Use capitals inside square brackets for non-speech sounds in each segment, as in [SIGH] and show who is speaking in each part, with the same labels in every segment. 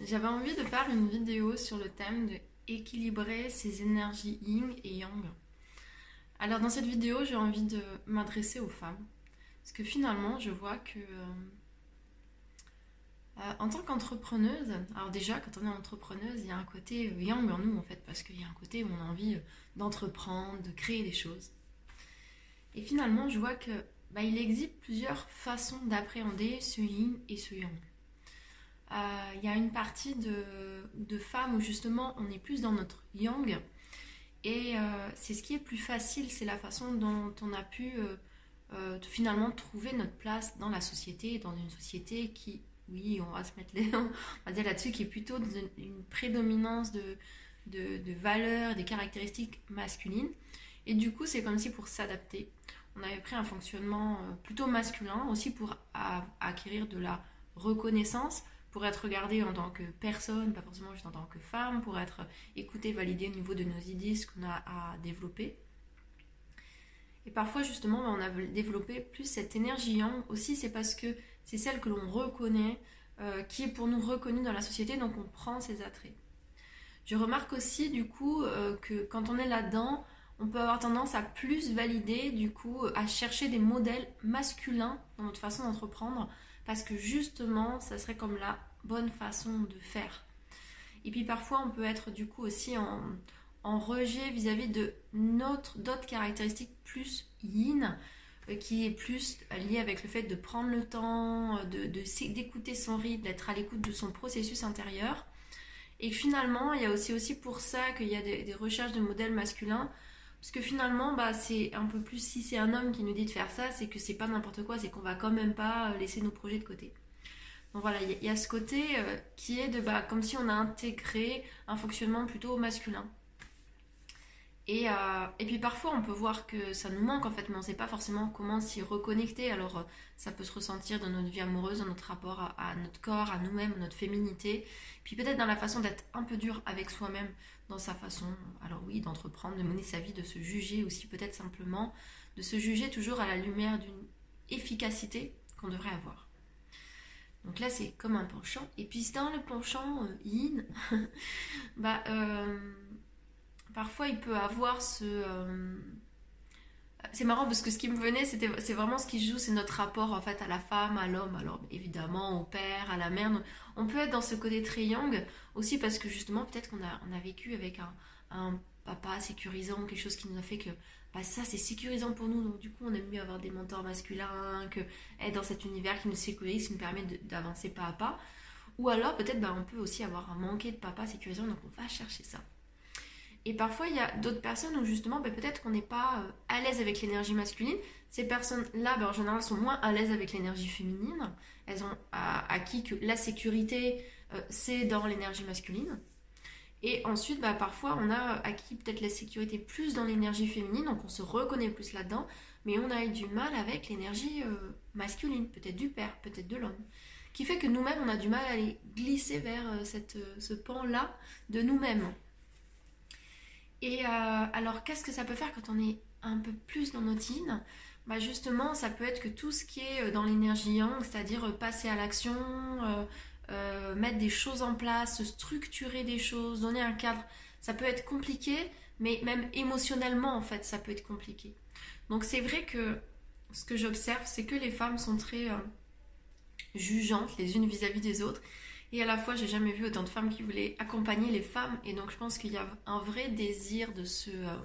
Speaker 1: J'avais envie de faire une vidéo sur le thème de équilibrer ses énergies yin et yang. Alors dans cette vidéo, j'ai envie de m'adresser aux femmes. Parce que finalement, je vois que euh, euh, en tant qu'entrepreneuse, alors déjà quand on est entrepreneuse, il y a un côté yang en nous en fait, parce qu'il y a un côté où on a envie d'entreprendre, de créer des choses. Et finalement, je vois que bah, il existe plusieurs façons d'appréhender ce yin et ce yang. Euh, il y a une partie de, femmes où justement on est plus dans notre yang. Et euh, c'est ce qui est plus facile, c'est la façon dont on a pu euh, finalement trouver notre place dans la société, dans une société qui, oui, on va se mettre les, on va dire là-dessus, qui est plutôt une, prédominance de, de, valeurs, des caractéristiques masculines. Et du coup, c'est comme si pour s'adapter, on avait pris un fonctionnement plutôt masculin aussi pour acquérir de la reconnaissance, pour être regardée en tant que personne, pas forcément juste en tant que femme, pour être écoutée, validée au niveau de nos idées, ce qu'on a à développer. Et parfois, justement, on a développé plus cette énergie yang aussi, c'est parce que c'est celle que l'on reconnaît, euh, qui est pour nous reconnue dans la société, donc on prend ses attraits. Je remarque aussi, du coup, euh, que quand on est là-dedans, on peut avoir tendance à plus valider, du coup, à chercher des modèles masculins dans notre façon d'entreprendre, parce que justement, ça serait comme la bonne façon de faire. Et puis parfois, on peut être du coup aussi en, rejet vis-à-vis de notre d'autres caractéristiques plus yin, euh, qui est plus lié avec le fait de prendre le temps, de, d'écouter son rythme, d'être à l'écoute de son processus intérieur. Et finalement, il y a aussi, aussi pour ça qu'il y a des recherches de modèles masculins parce que finalement, bah, c'est un peu plus si c'est un homme qui nous dit de faire ça, c'est que c'est pas n'importe quoi, c'est qu'on va quand même pas euh, laisser nos projets de côté. Donc voilà, il y, a ce côté euh, qui est de bah, comme si on a intégré un fonctionnement plutôt masculin. Euh, et, puis parfois on peut voir que ça nous manque en fait, mais on ne sait pas forcément comment s'y reconnecter. Alors ça peut se ressentir dans notre vie amoureuse, dans notre rapport à, notre corps, à nous-mêmes, notre féminité. Puis peut-être dans la façon d'être un peu dur avec soi-même, dans sa façon, alors oui, d'entreprendre, de mener sa vie, de se juger aussi peut-être simplement, de se juger toujours à la lumière d'une efficacité qu'on devrait avoir. Donc là c'est comme un penchant. Et puis dans le penchant euh, yin, [LAUGHS] bah parfois il peut avoir ce. Euh, c'est marrant parce que ce qui me venait, c'est vraiment ce qui joue, c'est notre rapport en fait à la femme, à l'homme, alors évidemment au père, à la mère. On peut être dans ce côté yang aussi parce que justement peut-être qu'on a, a vécu avec un, papa sécurisant, quelque chose qui nous a fait que bah, ça c'est sécurisant pour nous, donc du coup on aime mieux avoir des mentors masculins, que être dans cet univers qui nous sécurise, qui nous permet d'avancer pas à pas. Ou alors peut-être bah, on peut aussi avoir un manqué de papa sécurisant, donc on va chercher ça. Et parfois, il y a d'autres personnes où justement, ben, peut-être qu'on n'est pas euh, à l'aise avec l'énergie masculine. Ces personnes-là, ben, en général, sont moins à l'aise avec l'énergie féminine. Elles ont acquis que la sécurité, euh, c'est dans l'énergie masculine. Et ensuite, ben, parfois, on a acquis peut-être la sécurité plus dans l'énergie féminine, donc on se reconnaît plus là-dedans, mais on a eu du mal avec l'énergie euh, masculine, peut-être du père, peut-être de l'homme qui fait que nous-mêmes, on a du mal à aller glisser vers ce pan-là de nous-mêmes. Et euh, alors, qu'est-ce que ça peut faire quand on est un peu plus dans notre yin bah Justement, ça peut être que tout ce qui est euh, dans l'énergie yang, c'est-à-dire euh, passer à l'action, mettre des choses en place, structurer des choses, donner un cadre, ça peut être compliqué, mais même émotionnellement, en fait, ça peut être compliqué. Donc, c'est vrai que ce que j'observe, c'est que les femmes sont très jugeantes les unes vis à -vis des autres et à la fois, j'ai jamais vu autant de femmes qui voulaient accompagner les femmes. Et donc, je pense qu'il y a un vrai désir de se. Euh,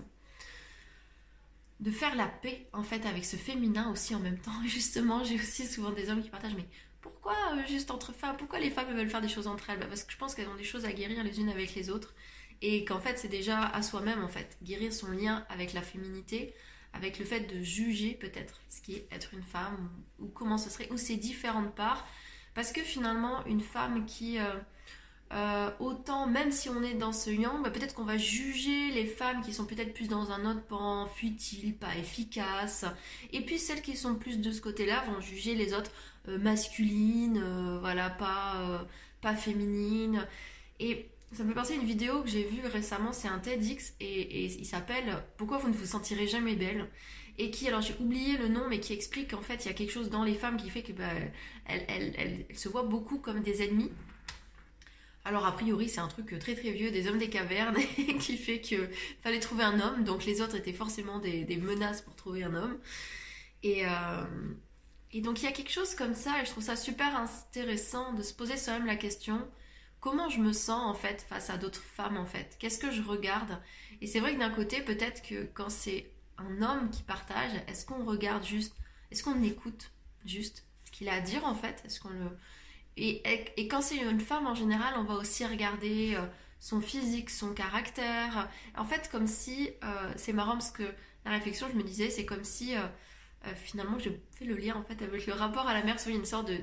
Speaker 1: de faire la paix, en fait, avec ce féminin aussi en même temps. [LAUGHS] Justement, j'ai aussi souvent des hommes qui partagent, mais pourquoi euh, juste entre femmes? Pourquoi les femmes veulent faire des choses entre elles? Bah, Parce que je pense qu'elles ont des choses à guérir les unes avec les autres. Et qu'en fait, c'est déjà à soi-même, en fait. Guérir son lien avec la féminité, avec le fait de juger peut-être ce qui est être une femme, ou, ou comment ce serait, ou ces différentes parts parce que finalement, une femme qui... Euh, euh, autant, même si on est dans ce yang, bah, peut-être qu'on va juger les femmes qui sont peut-être plus dans un autre pan, futile, pas efficace. Et puis celles qui sont plus de ce côté-là vont juger les autres euh, masculines, voilà, pas, pas féminines. Et ça me fait penser à une vidéo que j'ai vue récemment, c'est un TEDx et il s'appelle Pourquoi vous ne vous sentirez jamais belle? Et qui, alors j'ai oublié le nom, mais qui explique qu'en fait il y a quelque chose dans les femmes qui fait que bah, elles, se voient beaucoup comme des ennemis. Alors a priori c'est un truc très très vieux des hommes des cavernes [LAUGHS] qui fait que fallait trouver un homme, donc les autres étaient forcément des, menaces pour trouver un homme. Et, euh, et donc il y a quelque chose comme ça et je trouve ça super intéressant de se poser soi-même la question comment je me sens en fait face à d'autres femmes en fait? Qu'est-ce que je regarde? Et c'est vrai que d'un côté peut-être que quand c'est un homme qui partage, est-ce qu'on regarde juste, est-ce qu'on écoute juste ce qu'il a à dire en fait? Est-ce qu'on le et, quand c'est une femme en général, on va aussi regarder euh, son physique, son caractère. En fait, comme si euh, c'est marrant parce que la réflexion, je me disais, c'est comme si euh, finalement je fais le lien en fait avec le rapport à la mère, une sorte de,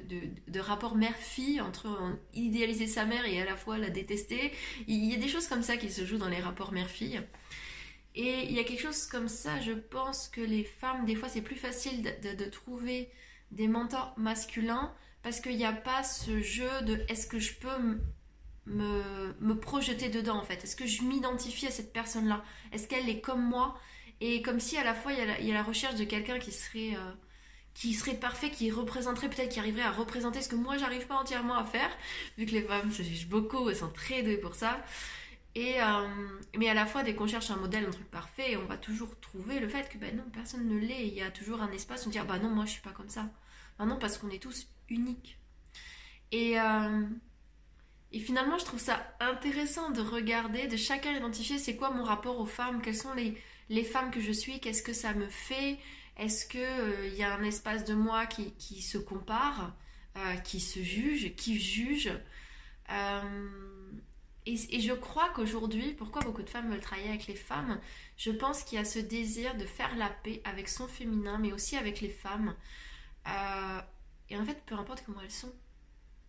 Speaker 1: de rapport mère-fille entre idéaliser sa mère et à la fois la détester. Il y a des choses comme ça qui se jouent dans les rapports mère-fille. Et il y a quelque chose comme ça, je pense que les femmes, des fois, c'est plus facile de, trouver des mentors masculins parce qu'il n'y a pas ce jeu de est-ce que je peux me, me projeter dedans en fait. Est-ce que je m'identifie à cette personne-là? Est-ce qu'elle est comme moi? Et comme si à la fois il y a la, recherche de quelqu'un qui serait... Euh, qui serait parfait, qui représenterait peut-être, qui arriverait à représenter ce que moi j'arrive pas entièrement à faire, vu que les femmes se jugent beaucoup, elles sont très douées pour ça. Et, euh, mais à la fois, dès qu'on cherche un modèle, un truc parfait, on va toujours trouver le fait que ben non, personne ne l'est. Il y a toujours un espace où dire bah non, moi je suis pas comme ça. Ben non, parce qu'on est tous uniques. Et, euh, et finalement, je trouve ça intéressant de regarder, de chacun identifier c'est quoi mon rapport aux femmes, quelles sont les, les femmes que je suis, qu'est-ce que ça me fait, est-ce qu'il euh, y a un espace de moi qui, qui se compare, qui se juge, qui juge. Et, je crois qu'aujourd'hui, pourquoi beaucoup de femmes veulent travailler avec les femmes, je pense qu'il y a ce désir de faire la paix avec son féminin, mais aussi avec les femmes. Euh, et en fait, peu importe comment elles sont.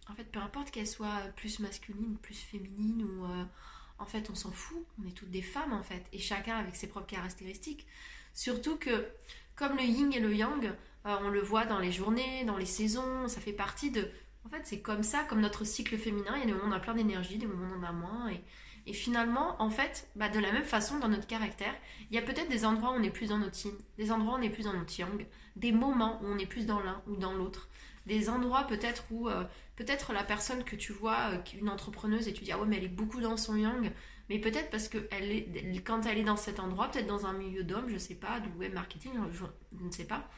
Speaker 1: En fait, peu importe qu'elles soient plus masculines, plus féminines, ou euh, en fait, on s'en fout. On est toutes des femmes, en fait, et chacun avec ses propres caractéristiques. Surtout que, comme le yin et le yang, euh, on le voit dans les journées, dans les saisons, ça fait partie de en fait, c'est comme ça, comme notre cycle féminin, il y a des moments où on a plein d'énergie, des moments où on en a moins. Et, finalement, en fait, bah, de la même façon, dans notre caractère, il y a peut-être des endroits où on est plus dans notre yin, des endroits où on est plus dans notre yang, des moments où on est plus dans l'un ou dans l'autre, des endroits peut-être où euh, peut-être la personne que tu vois, euh, une entrepreneuse, et tu dis ah ouais mais elle est beaucoup dans son yang, mais peut-être parce que elle est, quand elle est dans cet endroit, peut-être dans un milieu d'hommes, je sais pas, du web marketing, je, ne sais pas,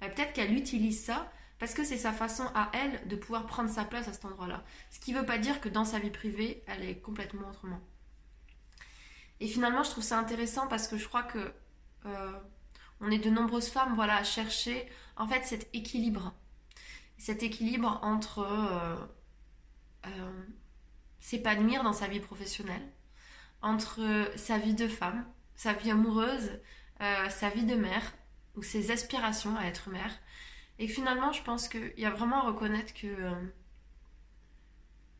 Speaker 1: bah, peut-être qu'elle utilise ça parce que c'est sa façon à elle de pouvoir prendre sa place à cet endroit-là. Ce qui ne veut pas dire que dans sa vie privée, elle est complètement autrement. Et finalement, je trouve ça intéressant parce que je crois que euh, on est de nombreuses femmes voilà, à chercher en fait cet équilibre. Cet équilibre entre euh, euh, s'épanouir dans sa vie professionnelle, entre sa vie de femme, sa vie amoureuse, sa vie de mère, ou ses aspirations à être mère, et finalement, je pense qu'il y a vraiment à reconnaître que euh,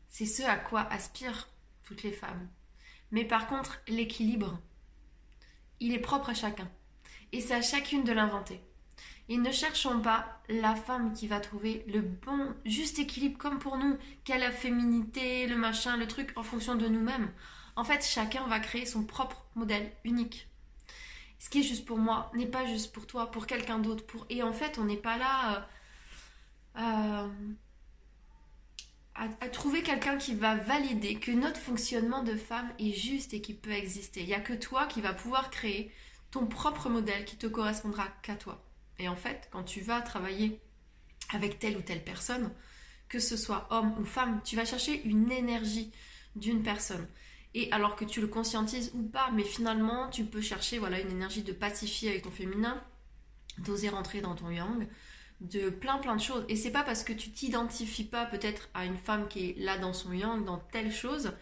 Speaker 1: c'est ce à quoi aspirent toutes les femmes. Mais par contre, l'équilibre, il est propre à chacun. Et c'est à chacune de l'inventer. Et ne cherchons pas la femme qui va trouver le bon, juste équilibre comme pour nous, qu'a la féminité, le machin, le truc, en fonction de nous-mêmes. En fait, chacun va créer son propre modèle unique ce qui est juste pour moi n'est pas juste pour toi, pour quelqu'un d'autre. Et en fait, on n'est pas là euh, euh, à, trouver quelqu'un qui va valider que notre fonctionnement de femme est juste et qui peut exister. Il n'y a que toi qui va pouvoir créer ton propre modèle qui te correspondra qu'à toi. Et en fait, quand tu vas travailler avec telle ou telle personne, que ce soit homme ou femme, tu vas chercher une énergie d'une personne et alors que tu le conscientises ou pas, mais finalement tu peux chercher voilà une énergie de pacifier avec ton féminin, d'oser rentrer dans ton yang, de plein plein de choses. Et c'est pas parce que tu t'identifies pas peut-être à une femme qui est là dans son yang, dans telle chose.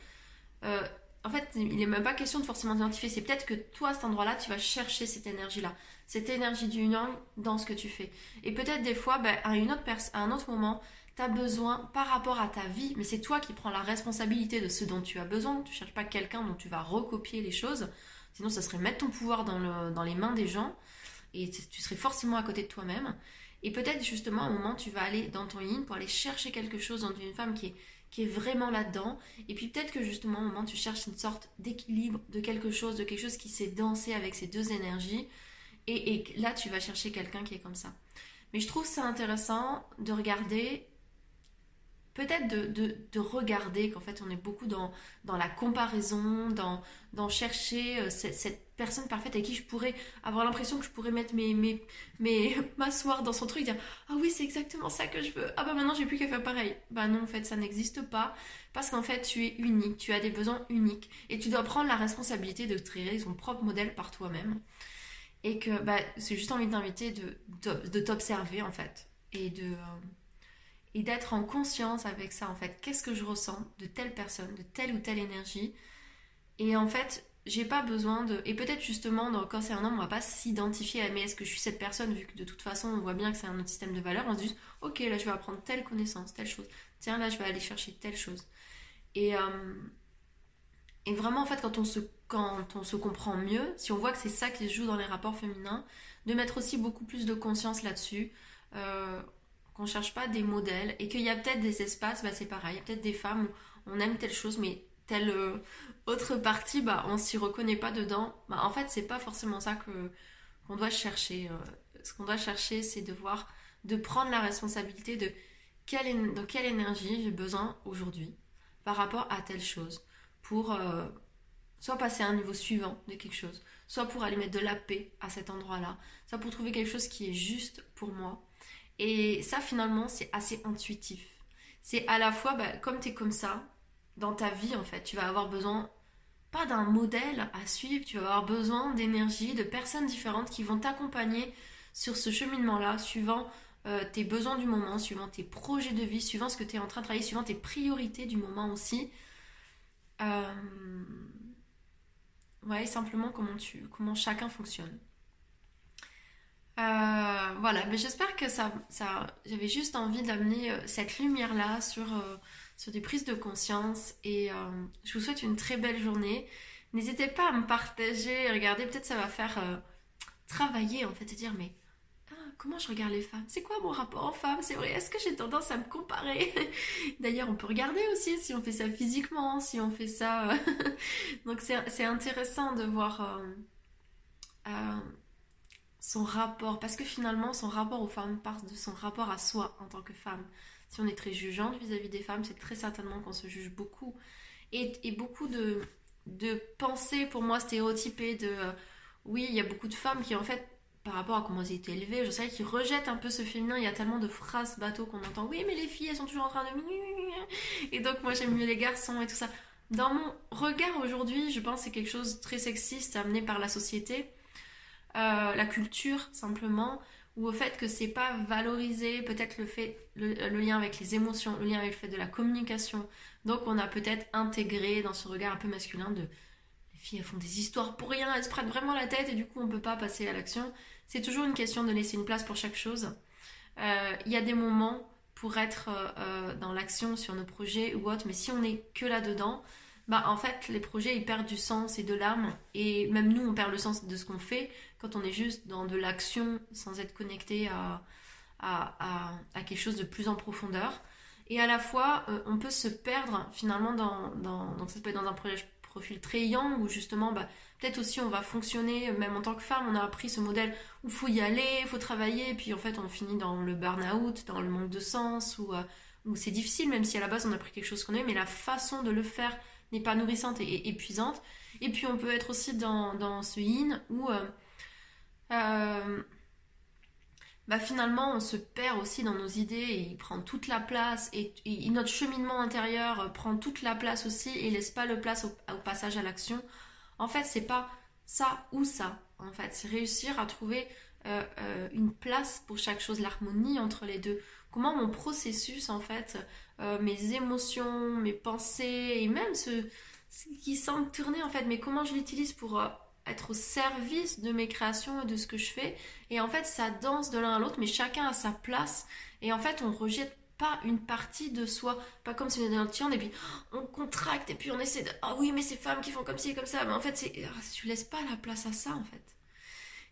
Speaker 1: Euh, en fait, il n'est même pas question de forcément t'identifier. C'est peut-être que toi, à cet endroit-là, tu vas chercher cette énergie-là, cette énergie du yang dans ce que tu fais. Et peut-être des fois, ben, à, une autre à un autre moment, tu besoin par rapport à ta vie, mais c'est toi qui prends la responsabilité de ce dont tu as besoin. Tu cherches pas quelqu'un dont tu vas recopier les choses. Sinon, ça serait mettre ton pouvoir dans, le, dans les mains des gens et tu serais forcément à côté de toi-même. Et peut-être justement, un moment, tu vas aller dans ton yin pour aller chercher quelque chose dans une femme qui est, vraiment là-dedans. Et puis peut-être que justement, un moment, tu cherches une sorte d'équilibre de quelque chose, de quelque chose qui s'est dansé avec ces deux énergies. Et là, tu vas chercher quelqu'un qui est comme ça. Mais je trouve ça intéressant de regarder peut-être de, regarder qu'en fait on est beaucoup dans, dans la comparaison, dans, dans chercher euh, cette, personne parfaite avec qui je pourrais avoir l'impression que je pourrais mettre mes, mes, mes [LAUGHS] m'asseoir dans son truc et dire ah oui c'est exactement ça que je veux. Ah bah maintenant j'ai plus qu'à faire pareil. Bah non en fait ça n'existe pas. Parce qu'en fait tu es unique tu as des besoins uniques. Et tu dois prendre la responsabilité de créer ton propre modèle par toi-même. Et que bah c'est juste envie d'inviter de, de, t'observer en fait. Et de euh, et d'être en conscience avec ça en fait. Qu'est-ce que je ressens de telle personne, de telle ou telle énergie? Et en fait, j'ai pas besoin de. Et peut-être justement, quand c'est un homme, on va pas s'identifier à mais est-ce que je suis cette personne, vu que de toute façon, on voit bien que c'est un autre système de valeurs. On se dit, ok, là je vais apprendre telle connaissance, telle chose. Tiens, là je vais aller chercher telle chose. Et, euh, et vraiment, en fait, quand on, se, quand on se comprend mieux, si on voit que c'est ça qui se joue dans les rapports féminins, de mettre aussi beaucoup plus de conscience là-dessus. Euh, qu'on cherche pas des modèles et qu'il y a peut-être des espaces, bah c'est pareil, peut-être des femmes où on aime telle chose, mais telle euh, autre partie, bah on s'y reconnaît pas dedans. Bah en fait, c'est pas forcément ça que qu'on doit chercher. Euh. ce qu'on doit chercher, c'est de voir, de prendre la responsabilité de quelle, de quelle énergie j'ai besoin aujourd'hui par rapport à telle chose pour euh, soit passer à un niveau suivant de quelque chose, soit pour aller mettre de la paix à cet endroit-là, soit pour trouver quelque chose qui est juste pour moi et ça, finalement, c'est assez intuitif. C'est à la fois, bah, comme tu es comme ça, dans ta vie, en fait, tu vas avoir besoin, pas d'un modèle à suivre, tu vas avoir besoin d'énergie, de personnes différentes qui vont t'accompagner sur ce cheminement-là, suivant euh, tes besoins du moment, suivant tes projets de vie, suivant ce que tu es en train de travailler, suivant tes priorités du moment aussi. Euh... Ouais, simplement comment, tu, comment chacun fonctionne. Euh, voilà, mais j'espère que ça, j'avais juste envie d'amener euh, cette lumière-là sur, euh, sur des prises de conscience et je vous souhaite une très belle journée. N'hésitez pas à me partager, regardez, peut-être ça va faire travailler en fait, et dire mais ah, comment je regarde les femmes? C'est quoi mon rapport aux femmes? C'est est-ce que j'ai tendance à me comparer? [LAUGHS] D'ailleurs, on peut regarder aussi si on fait ça physiquement, si on fait ça... [LAUGHS] Donc c'est intéressant de voir son rapport, parce que finalement son rapport aux femmes part de son rapport à soi en tant que femme. Si on est très jugeante vis-à-vis des femmes, c'est très certainement qu'on se juge beaucoup. Et, beaucoup de, de pensées pour moi stéréotypées de euh, oui, il y a beaucoup de femmes qui en fait par rapport à comment elles étaient élevées, je sais qui rejettent un peu ce féminin, il y a tellement de phrases bateaux qu'on entend oui mais les filles elles sont toujours en train de et donc moi j'aime mieux les garçons et tout ça. Dans mon regard aujourd'hui, je pense que c'est quelque chose de très sexiste amené par la société euh, la culture simplement, ou au fait que c'est pas valorisé, peut-être le fait, le, lien avec les émotions, le lien avec le fait de la communication. Donc on a peut-être intégré dans ce regard un peu masculin de les filles elles font des histoires pour rien, elles se prennent vraiment la tête et du coup on peut pas passer à l'action. C'est toujours une question de laisser une place pour chaque chose. Euh, il y a des moments pour être euh, dans l'action sur nos projets ou autre, mais si on n'est que là-dedans, bah en fait les projets ils perdent du sens et de l'âme et même nous on perd le sens de ce qu'on fait quand on est juste dans de l'action sans être connecté à, à, à, quelque chose de plus en profondeur. Et à la fois, euh, on peut se perdre finalement dans, dans, donc ça peut être dans un profil très yang où justement, bah, peut-être aussi on va fonctionner, même en tant que femme, on a appris ce modèle où il faut y aller, il faut travailler, et puis en fait on finit dans le burn-out, dans le manque de sens, où, euh, où c'est difficile, même si à la base on a pris quelque chose qu'on aime, mais la façon de le faire n'est pas nourrissante et, épuisante. Et puis on peut être aussi dans, dans ce yin où euh, euh, bah finalement on se perd aussi dans nos idées et il prend toute la place et, notre cheminement intérieur prend toute la place aussi et laisse pas le place au, passage à l'action. En fait, c'est pas ça ou ça. En fait, c'est réussir à trouver euh, euh, une place pour chaque chose, l'harmonie entre les deux. Comment mon processus, en fait, mes émotions, mes pensées et même ce, ce qui semble tourner, en fait, mais comment je l'utilise pour être au service de mes créations et de ce que je fais. Et en fait, ça danse de l'un à l'autre, mais chacun a sa place. Et en fait, on rejette pas une partie de soi, pas comme si on était dans le et puis on contracte, et puis on essaie de, ah oui, mais ces femmes qui font comme ci et comme ça, mais en fait, c'est, ah, tu laisses pas la place à ça, en fait.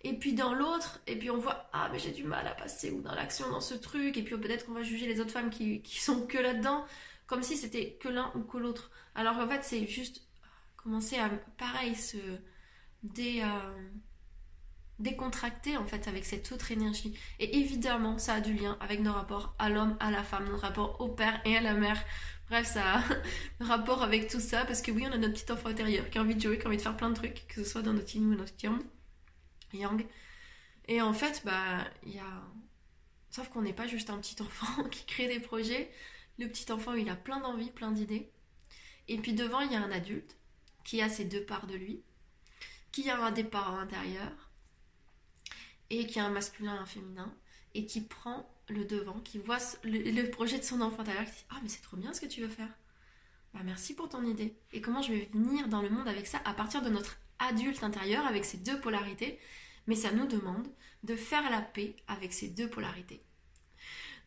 Speaker 1: Et puis dans l'autre, et puis on voit, ah, mais j'ai du mal à passer, ou dans l'action, dans ce truc, et puis peut-être qu'on va juger les autres femmes qui, qui sont que là-dedans, comme si c'était que l'un ou que l'autre. Alors en fait, c'est juste commencer à, pareil, se, des, euh, décontracter en fait avec cette autre énergie. Et évidemment, ça a du lien avec nos rapports à l'homme, à la femme, nos rapports au père et à la mère. Bref, ça a [LAUGHS] rapport avec tout ça parce que oui, on a notre petit enfant intérieur qui a envie de jouer, qui a envie de faire plein de trucs, que ce soit dans notre yin ou notre yang. yang. Et en fait, bah, il y a. Sauf qu'on n'est pas juste un petit enfant [LAUGHS] qui crée des projets. Le petit enfant, il a plein d'envies, plein d'idées. Et puis devant, il y a un adulte qui a ses deux parts de lui, qui a un parents intérieurs, et qui a un masculin et un féminin, et qui prend le devant, qui voit le, projet de son enfant intérieur, qui dit Ah, mais c'est trop bien ce que tu veux faire. Bah, merci pour ton idée. Et comment je vais venir dans le monde avec ça à partir de notre adulte intérieur, avec ces deux polarités? Mais ça nous demande de faire la paix avec ces deux polarités.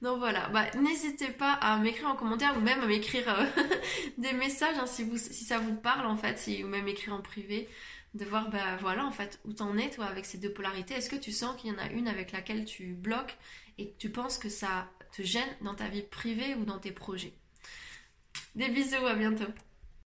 Speaker 1: Donc voilà, bah, n'hésitez pas à m'écrire en commentaire ou même à m'écrire euh, [LAUGHS] des messages hein, si, ça vous parle en fait, ou même écrire en privé, de voir bah voilà en fait où t'en es toi avec ces deux polarités. Est-ce que tu sens qu'il y en a une avec laquelle tu bloques et que tu penses que ça te gêne dans ta vie privée ou dans tes projets? Des bisous, à bientôt